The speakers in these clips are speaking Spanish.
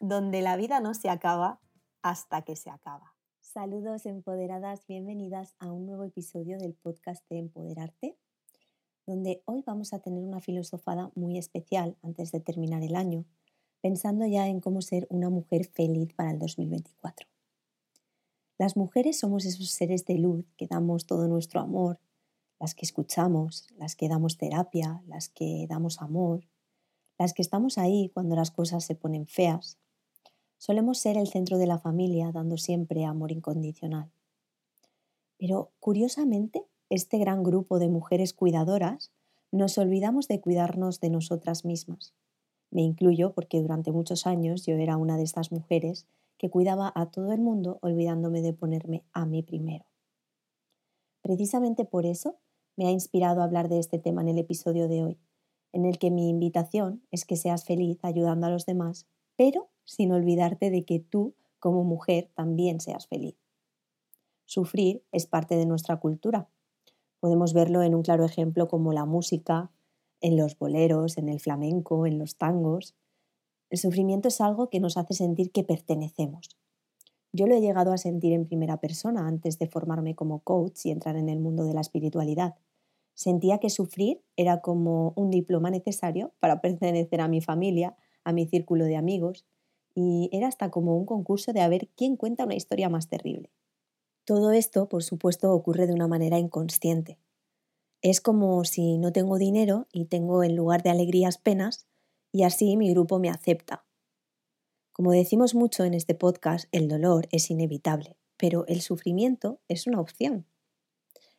donde la vida no se acaba hasta que se acaba. Saludos empoderadas, bienvenidas a un nuevo episodio del podcast de Empoderarte, donde hoy vamos a tener una filosofada muy especial antes de terminar el año, pensando ya en cómo ser una mujer feliz para el 2024. Las mujeres somos esos seres de luz que damos todo nuestro amor, las que escuchamos, las que damos terapia, las que damos amor, las que estamos ahí cuando las cosas se ponen feas, Solemos ser el centro de la familia, dando siempre amor incondicional. Pero curiosamente, este gran grupo de mujeres cuidadoras nos olvidamos de cuidarnos de nosotras mismas. Me incluyo porque durante muchos años yo era una de estas mujeres que cuidaba a todo el mundo olvidándome de ponerme a mí primero. Precisamente por eso me ha inspirado a hablar de este tema en el episodio de hoy, en el que mi invitación es que seas feliz ayudando a los demás, pero sin olvidarte de que tú, como mujer, también seas feliz. Sufrir es parte de nuestra cultura. Podemos verlo en un claro ejemplo como la música, en los boleros, en el flamenco, en los tangos. El sufrimiento es algo que nos hace sentir que pertenecemos. Yo lo he llegado a sentir en primera persona antes de formarme como coach y entrar en el mundo de la espiritualidad. Sentía que sufrir era como un diploma necesario para pertenecer a mi familia, a mi círculo de amigos, y era hasta como un concurso de a ver quién cuenta una historia más terrible. Todo esto, por supuesto, ocurre de una manera inconsciente. Es como si no tengo dinero y tengo en lugar de alegrías penas, y así mi grupo me acepta. Como decimos mucho en este podcast, el dolor es inevitable, pero el sufrimiento es una opción.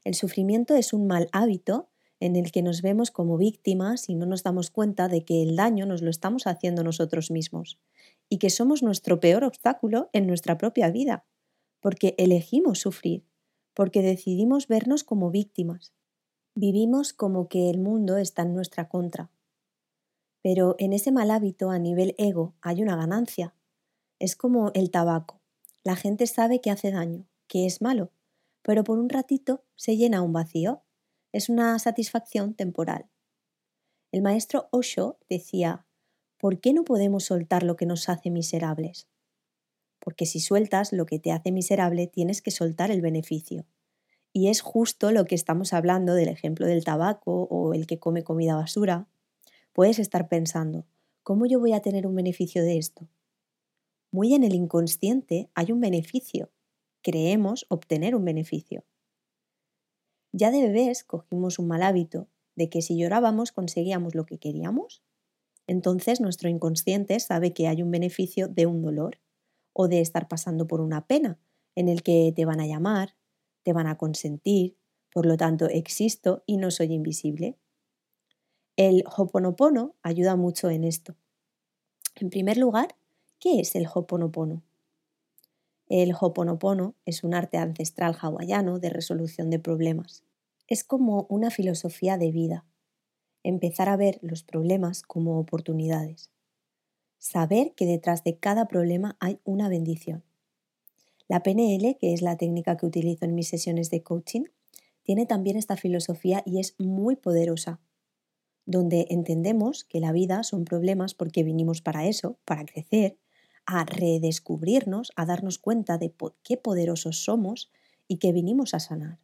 El sufrimiento es un mal hábito en el que nos vemos como víctimas y no nos damos cuenta de que el daño nos lo estamos haciendo nosotros mismos y que somos nuestro peor obstáculo en nuestra propia vida, porque elegimos sufrir, porque decidimos vernos como víctimas. Vivimos como que el mundo está en nuestra contra. Pero en ese mal hábito a nivel ego hay una ganancia. Es como el tabaco. La gente sabe que hace daño, que es malo, pero por un ratito se llena un vacío. Es una satisfacción temporal. El maestro Osho decía, ¿por qué no podemos soltar lo que nos hace miserables? Porque si sueltas lo que te hace miserable, tienes que soltar el beneficio. Y es justo lo que estamos hablando del ejemplo del tabaco o el que come comida basura. Puedes estar pensando, ¿cómo yo voy a tener un beneficio de esto? Muy en el inconsciente hay un beneficio. Creemos obtener un beneficio. Ya de bebés cogimos un mal hábito de que si llorábamos conseguíamos lo que queríamos entonces nuestro inconsciente sabe que hay un beneficio de un dolor o de estar pasando por una pena en el que te van a llamar, te van a consentir, por lo tanto existo y no soy invisible. El Hoponopono ayuda mucho en esto. En primer lugar, ¿qué es el Hoponopono? El Hoponopono es un arte ancestral hawaiano de resolución de problemas. Es como una filosofía de vida empezar a ver los problemas como oportunidades. Saber que detrás de cada problema hay una bendición. La PNL, que es la técnica que utilizo en mis sesiones de coaching, tiene también esta filosofía y es muy poderosa, donde entendemos que la vida son problemas porque vinimos para eso, para crecer, a redescubrirnos, a darnos cuenta de qué poderosos somos y que vinimos a sanar.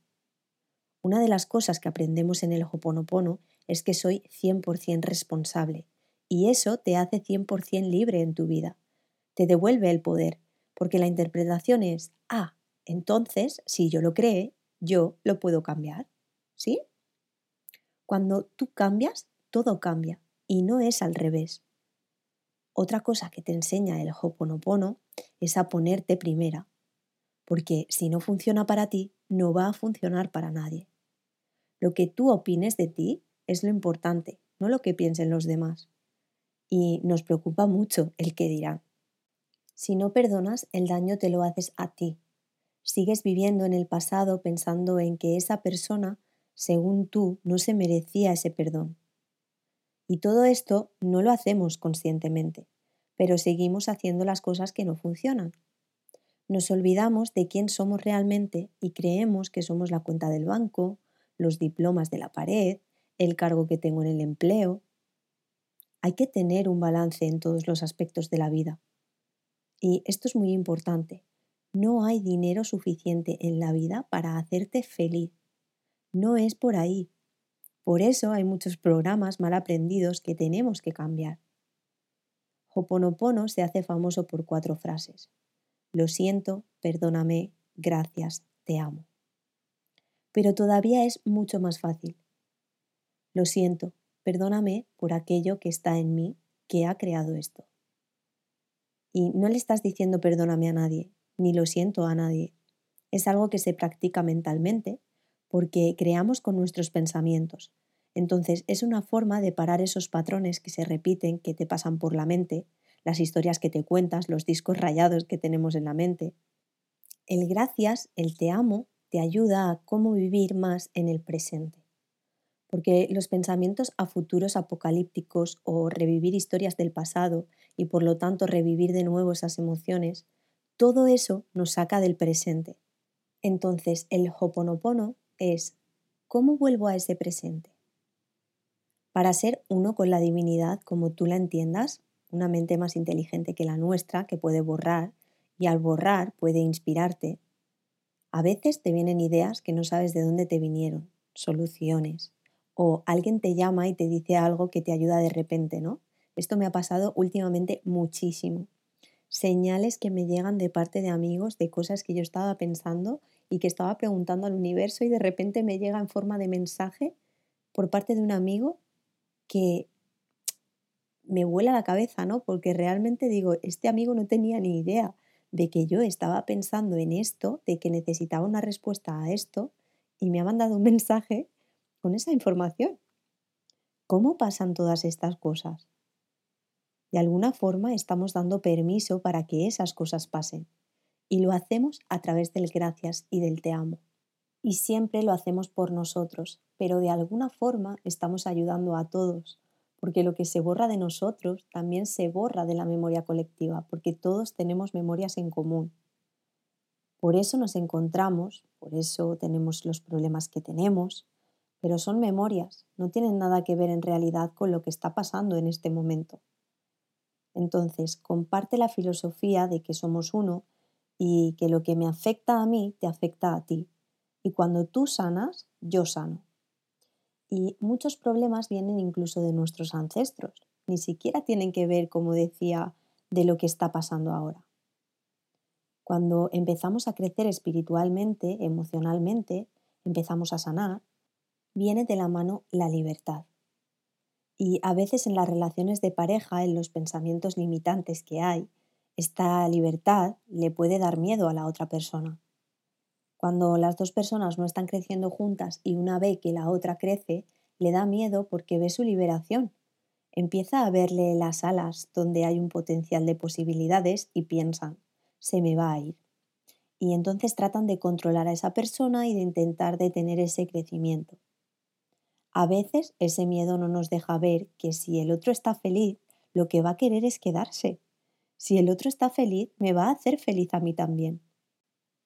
Una de las cosas que aprendemos en el Hoponopono es que soy 100% responsable y eso te hace 100% libre en tu vida. Te devuelve el poder, porque la interpretación es, ah, entonces, si yo lo cree, yo lo puedo cambiar. ¿sí? Cuando tú cambias, todo cambia y no es al revés. Otra cosa que te enseña el Hoponopono es a ponerte primera, porque si no funciona para ti, no va a funcionar para nadie. Lo que tú opines de ti es lo importante, no lo que piensen los demás. Y nos preocupa mucho el que dirán. Si no perdonas, el daño te lo haces a ti. Sigues viviendo en el pasado pensando en que esa persona, según tú, no se merecía ese perdón. Y todo esto no lo hacemos conscientemente, pero seguimos haciendo las cosas que no funcionan. Nos olvidamos de quién somos realmente y creemos que somos la cuenta del banco, los diplomas de la pared, el cargo que tengo en el empleo. Hay que tener un balance en todos los aspectos de la vida. Y esto es muy importante. No hay dinero suficiente en la vida para hacerte feliz. No es por ahí. Por eso hay muchos programas mal aprendidos que tenemos que cambiar. Hoponopono se hace famoso por cuatro frases. Lo siento, perdóname, gracias, te amo. Pero todavía es mucho más fácil. Lo siento, perdóname por aquello que está en mí que ha creado esto. Y no le estás diciendo perdóname a nadie, ni lo siento a nadie. Es algo que se practica mentalmente porque creamos con nuestros pensamientos. Entonces es una forma de parar esos patrones que se repiten, que te pasan por la mente, las historias que te cuentas, los discos rayados que tenemos en la mente. El gracias, el te amo, te ayuda a cómo vivir más en el presente porque los pensamientos a futuros apocalípticos o revivir historias del pasado y por lo tanto revivir de nuevo esas emociones, todo eso nos saca del presente. Entonces el hoponopono es ¿cómo vuelvo a ese presente? Para ser uno con la divinidad como tú la entiendas, una mente más inteligente que la nuestra que puede borrar y al borrar puede inspirarte. A veces te vienen ideas que no sabes de dónde te vinieron, soluciones, o alguien te llama y te dice algo que te ayuda de repente, ¿no? Esto me ha pasado últimamente muchísimo. Señales que me llegan de parte de amigos de cosas que yo estaba pensando y que estaba preguntando al universo y de repente me llega en forma de mensaje por parte de un amigo que me vuela la cabeza, ¿no? Porque realmente digo, este amigo no tenía ni idea de que yo estaba pensando en esto, de que necesitaba una respuesta a esto, y me ha mandado un mensaje con esa información. ¿Cómo pasan todas estas cosas? De alguna forma estamos dando permiso para que esas cosas pasen y lo hacemos a través del gracias y del te amo. Y siempre lo hacemos por nosotros, pero de alguna forma estamos ayudando a todos, porque lo que se borra de nosotros también se borra de la memoria colectiva, porque todos tenemos memorias en común. Por eso nos encontramos, por eso tenemos los problemas que tenemos, pero son memorias, no tienen nada que ver en realidad con lo que está pasando en este momento. Entonces, comparte la filosofía de que somos uno y que lo que me afecta a mí te afecta a ti. Y cuando tú sanas, yo sano. Y muchos problemas vienen incluso de nuestros ancestros. Ni siquiera tienen que ver, como decía, de lo que está pasando ahora. Cuando empezamos a crecer espiritualmente, emocionalmente, empezamos a sanar, viene de la mano la libertad. Y a veces en las relaciones de pareja, en los pensamientos limitantes que hay, esta libertad le puede dar miedo a la otra persona. Cuando las dos personas no están creciendo juntas y una ve que la otra crece, le da miedo porque ve su liberación. Empieza a verle las alas donde hay un potencial de posibilidades y piensan, se me va a ir. Y entonces tratan de controlar a esa persona y de intentar detener ese crecimiento. A veces ese miedo no nos deja ver que si el otro está feliz, lo que va a querer es quedarse. Si el otro está feliz, me va a hacer feliz a mí también.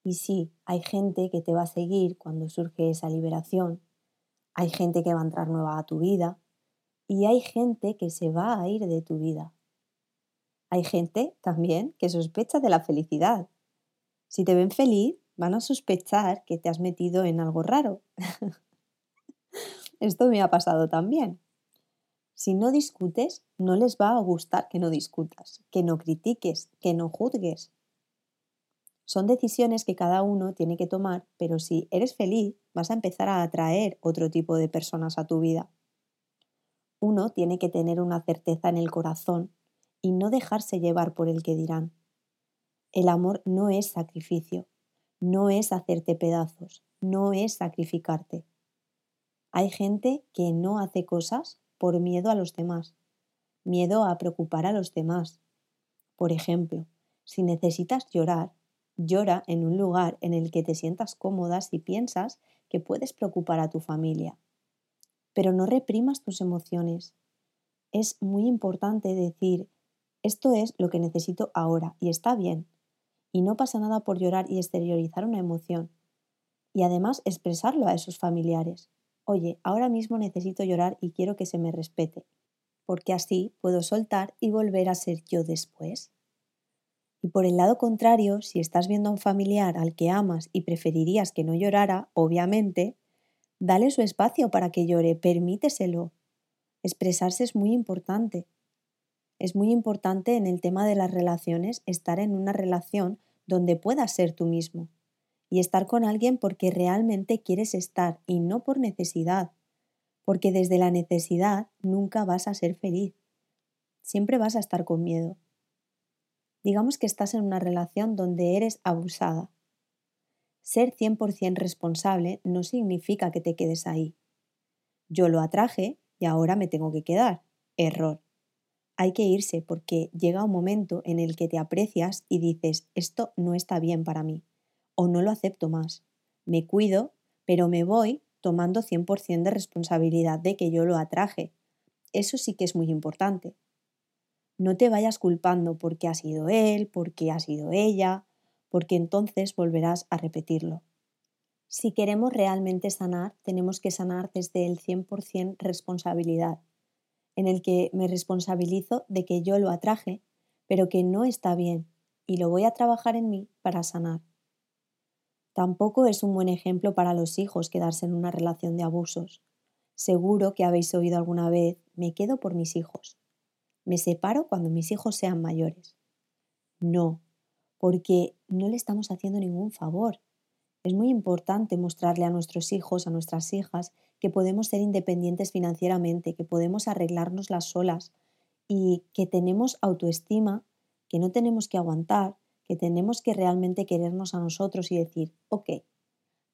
Y sí, hay gente que te va a seguir cuando surge esa liberación, hay gente que va a entrar nueva a tu vida y hay gente que se va a ir de tu vida. Hay gente también que sospecha de la felicidad. Si te ven feliz, van a sospechar que te has metido en algo raro. Esto me ha pasado también. Si no discutes, no les va a gustar que no discutas, que no critiques, que no juzgues. Son decisiones que cada uno tiene que tomar, pero si eres feliz, vas a empezar a atraer otro tipo de personas a tu vida. Uno tiene que tener una certeza en el corazón y no dejarse llevar por el que dirán. El amor no es sacrificio, no es hacerte pedazos, no es sacrificarte. Hay gente que no hace cosas por miedo a los demás, miedo a preocupar a los demás. Por ejemplo, si necesitas llorar, llora en un lugar en el que te sientas cómoda si piensas que puedes preocupar a tu familia. Pero no reprimas tus emociones. Es muy importante decir, esto es lo que necesito ahora y está bien. Y no pasa nada por llorar y exteriorizar una emoción. Y además expresarlo a esos familiares. Oye, ahora mismo necesito llorar y quiero que se me respete, porque así puedo soltar y volver a ser yo después. Y por el lado contrario, si estás viendo a un familiar al que amas y preferirías que no llorara, obviamente, dale su espacio para que llore, permíteselo. Expresarse es muy importante. Es muy importante en el tema de las relaciones estar en una relación donde puedas ser tú mismo y estar con alguien porque realmente quieres estar y no por necesidad, porque desde la necesidad nunca vas a ser feliz. Siempre vas a estar con miedo. Digamos que estás en una relación donde eres abusada. Ser 100% responsable no significa que te quedes ahí. Yo lo atraje y ahora me tengo que quedar. Error. Hay que irse porque llega un momento en el que te aprecias y dices, esto no está bien para mí o no lo acepto más. Me cuido, pero me voy tomando 100% de responsabilidad de que yo lo atraje. Eso sí que es muy importante. No te vayas culpando porque ha sido él, porque ha sido ella, porque entonces volverás a repetirlo. Si queremos realmente sanar, tenemos que sanar desde el 100% responsabilidad, en el que me responsabilizo de que yo lo atraje, pero que no está bien, y lo voy a trabajar en mí para sanar. Tampoco es un buen ejemplo para los hijos quedarse en una relación de abusos. Seguro que habéis oído alguna vez, me quedo por mis hijos. Me separo cuando mis hijos sean mayores. No, porque no le estamos haciendo ningún favor. Es muy importante mostrarle a nuestros hijos, a nuestras hijas, que podemos ser independientes financieramente, que podemos arreglarnos las solas y que tenemos autoestima, que no tenemos que aguantar, que tenemos que realmente querernos a nosotros y decir, ok,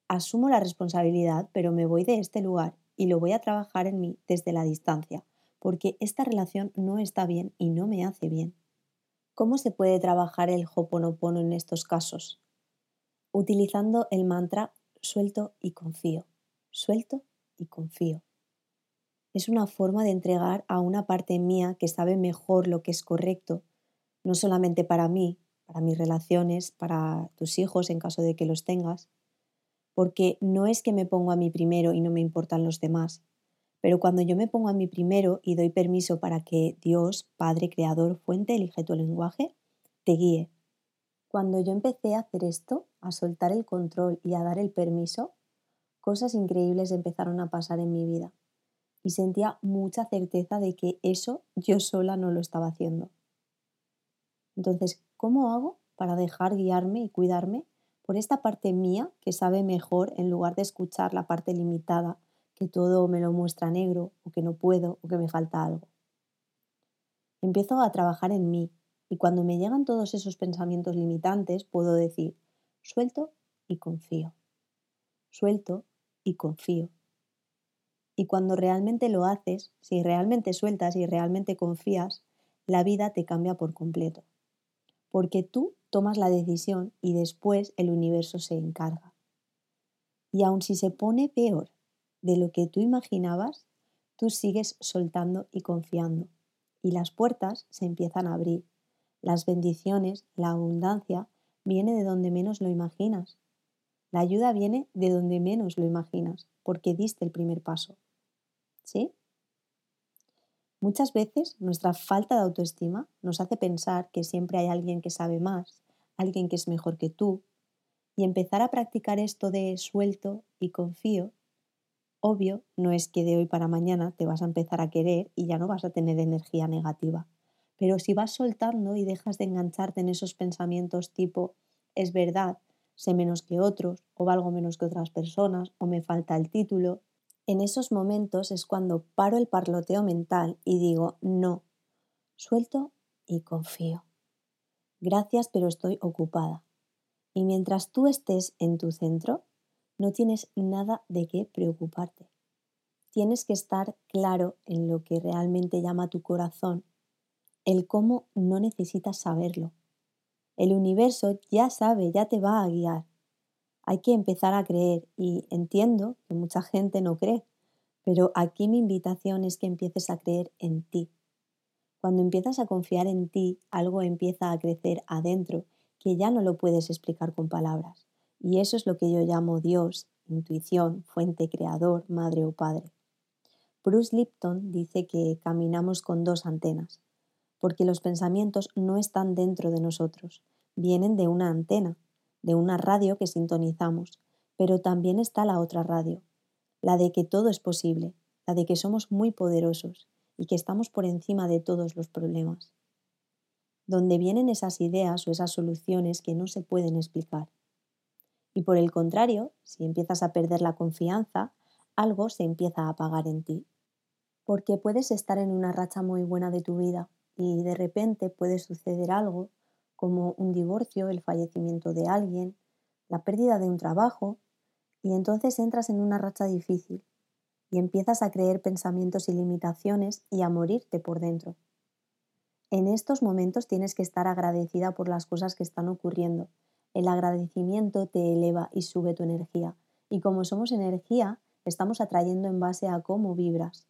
asumo la responsabilidad, pero me voy de este lugar y lo voy a trabajar en mí desde la distancia, porque esta relación no está bien y no me hace bien. ¿Cómo se puede trabajar el hoponopono en estos casos? Utilizando el mantra suelto y confío, suelto y confío. Es una forma de entregar a una parte mía que sabe mejor lo que es correcto, no solamente para mí, para mis relaciones, para tus hijos en caso de que los tengas, porque no es que me pongo a mí primero y no me importan los demás, pero cuando yo me pongo a mí primero y doy permiso para que Dios, Padre, Creador, Fuente, elige tu lenguaje, te guíe. Cuando yo empecé a hacer esto, a soltar el control y a dar el permiso, cosas increíbles empezaron a pasar en mi vida y sentía mucha certeza de que eso yo sola no lo estaba haciendo. Entonces, ¿cómo hago para dejar guiarme y cuidarme por esta parte mía que sabe mejor en lugar de escuchar la parte limitada que todo me lo muestra negro o que no puedo o que me falta algo. Empiezo a trabajar en mí y cuando me llegan todos esos pensamientos limitantes puedo decir, suelto y confío. Suelto y confío. Y cuando realmente lo haces, si realmente sueltas y realmente confías, la vida te cambia por completo. Porque tú tomas la decisión y después el universo se encarga. Y aun si se pone peor de lo que tú imaginabas, tú sigues soltando y confiando. Y las puertas se empiezan a abrir. Las bendiciones, la abundancia, viene de donde menos lo imaginas. La ayuda viene de donde menos lo imaginas, porque diste el primer paso. ¿Sí? Muchas veces nuestra falta de autoestima nos hace pensar que siempre hay alguien que sabe más, alguien que es mejor que tú, y empezar a practicar esto de suelto y confío Obvio, no es que de hoy para mañana te vas a empezar a querer y ya no vas a tener energía negativa. Pero si vas soltando y dejas de engancharte en esos pensamientos tipo, es verdad, sé menos que otros, o valgo menos que otras personas, o me falta el título. En esos momentos es cuando paro el parloteo mental y digo, no, suelto y confío. Gracias, pero estoy ocupada. Y mientras tú estés en tu centro, no tienes nada de qué preocuparte. Tienes que estar claro en lo que realmente llama tu corazón. El cómo no necesitas saberlo. El universo ya sabe, ya te va a guiar. Hay que empezar a creer y entiendo que mucha gente no cree, pero aquí mi invitación es que empieces a creer en ti. Cuando empiezas a confiar en ti, algo empieza a crecer adentro que ya no lo puedes explicar con palabras. Y eso es lo que yo llamo Dios, intuición, fuente, creador, madre o padre. Bruce Lipton dice que caminamos con dos antenas, porque los pensamientos no están dentro de nosotros, vienen de una antena, de una radio que sintonizamos, pero también está la otra radio, la de que todo es posible, la de que somos muy poderosos y que estamos por encima de todos los problemas donde vienen esas ideas o esas soluciones que no se pueden explicar. Y por el contrario, si empiezas a perder la confianza, algo se empieza a apagar en ti. Porque puedes estar en una racha muy buena de tu vida y de repente puede suceder algo como un divorcio, el fallecimiento de alguien, la pérdida de un trabajo, y entonces entras en una racha difícil y empiezas a creer pensamientos y limitaciones y a morirte por dentro. En estos momentos tienes que estar agradecida por las cosas que están ocurriendo. El agradecimiento te eleva y sube tu energía. Y como somos energía, estamos atrayendo en base a cómo vibras.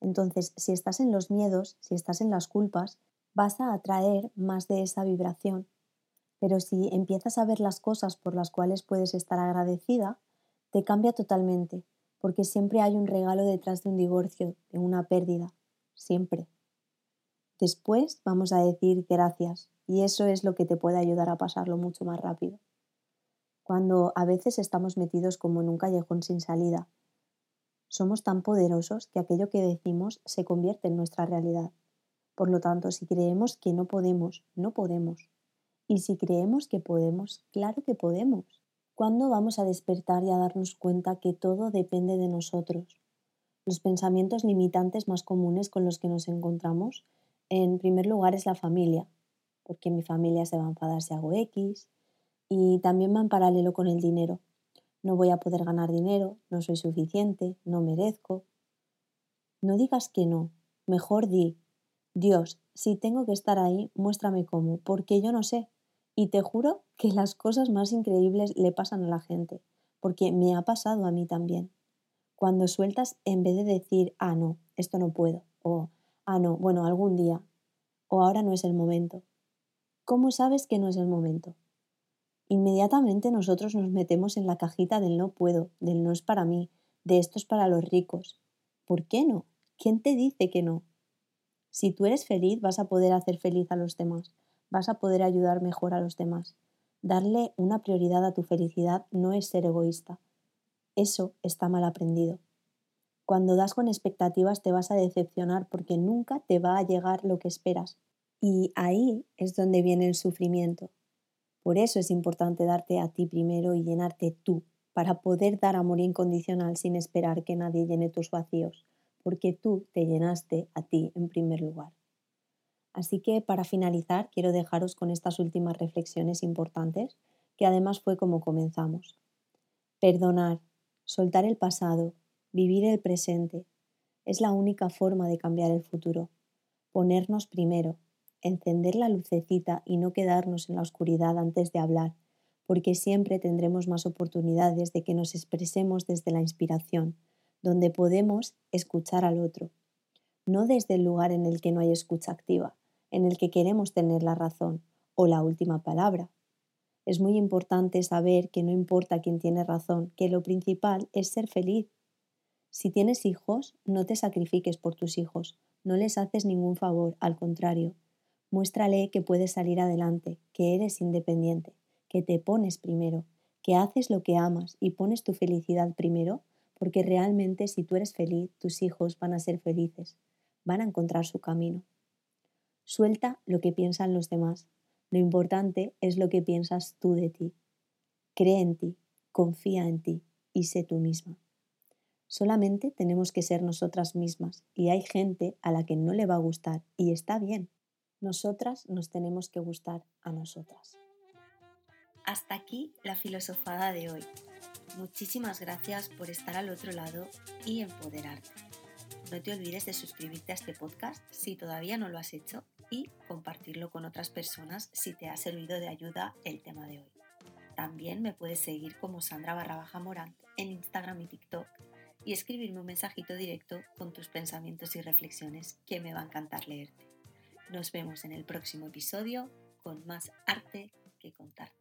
Entonces, si estás en los miedos, si estás en las culpas, vas a atraer más de esa vibración. Pero si empiezas a ver las cosas por las cuales puedes estar agradecida, te cambia totalmente, porque siempre hay un regalo detrás de un divorcio, de una pérdida, siempre. Después vamos a decir gracias y eso es lo que te puede ayudar a pasarlo mucho más rápido. Cuando a veces estamos metidos como en un callejón sin salida, somos tan poderosos que aquello que decimos se convierte en nuestra realidad. Por lo tanto, si creemos que no podemos, no podemos. Y si creemos que podemos, claro que podemos. ¿Cuándo vamos a despertar y a darnos cuenta que todo depende de nosotros? Los pensamientos limitantes más comunes con los que nos encontramos en primer lugar es la familia, porque mi familia se va a enfadar si hago X, y también va en paralelo con el dinero. No voy a poder ganar dinero, no soy suficiente, no merezco. No digas que no, mejor di, Dios, si tengo que estar ahí, muéstrame cómo, porque yo no sé. Y te juro que las cosas más increíbles le pasan a la gente, porque me ha pasado a mí también. Cuando sueltas, en vez de decir, ah, no, esto no puedo, o ah, no, bueno, algún día, o ahora no es el momento. ¿Cómo sabes que no es el momento? Inmediatamente nosotros nos metemos en la cajita del no puedo, del no es para mí, de esto es para los ricos. ¿Por qué no? ¿Quién te dice que no? Si tú eres feliz, vas a poder hacer feliz a los demás, vas a poder ayudar mejor a los demás. Darle una prioridad a tu felicidad no es ser egoísta. Eso está mal aprendido. Cuando das con expectativas te vas a decepcionar porque nunca te va a llegar lo que esperas. Y ahí es donde viene el sufrimiento. Por eso es importante darte a ti primero y llenarte tú, para poder dar amor incondicional sin esperar que nadie llene tus vacíos, porque tú te llenaste a ti en primer lugar. Así que para finalizar quiero dejaros con estas últimas reflexiones importantes, que además fue como comenzamos. Perdonar, soltar el pasado, Vivir el presente es la única forma de cambiar el futuro. Ponernos primero, encender la lucecita y no quedarnos en la oscuridad antes de hablar, porque siempre tendremos más oportunidades de que nos expresemos desde la inspiración, donde podemos escuchar al otro, no desde el lugar en el que no hay escucha activa, en el que queremos tener la razón o la última palabra. Es muy importante saber que no importa quién tiene razón, que lo principal es ser feliz si tienes hijos, no te sacrifiques por tus hijos, no les haces ningún favor, al contrario, muéstrale que puedes salir adelante, que eres independiente, que te pones primero, que haces lo que amas y pones tu felicidad primero, porque realmente si tú eres feliz, tus hijos van a ser felices, van a encontrar su camino. Suelta lo que piensan los demás, lo importante es lo que piensas tú de ti. Cree en ti, confía en ti y sé tú misma. Solamente tenemos que ser nosotras mismas y hay gente a la que no le va a gustar y está bien. Nosotras nos tenemos que gustar a nosotras. Hasta aquí la filosofada de hoy. Muchísimas gracias por estar al otro lado y empoderarte. No te olvides de suscribirte a este podcast si todavía no lo has hecho y compartirlo con otras personas si te ha servido de ayuda el tema de hoy. También me puedes seguir como Sandra barra baja Morant en Instagram y TikTok y escribirme un mensajito directo con tus pensamientos y reflexiones que me va a encantar leerte. Nos vemos en el próximo episodio con más arte que contar.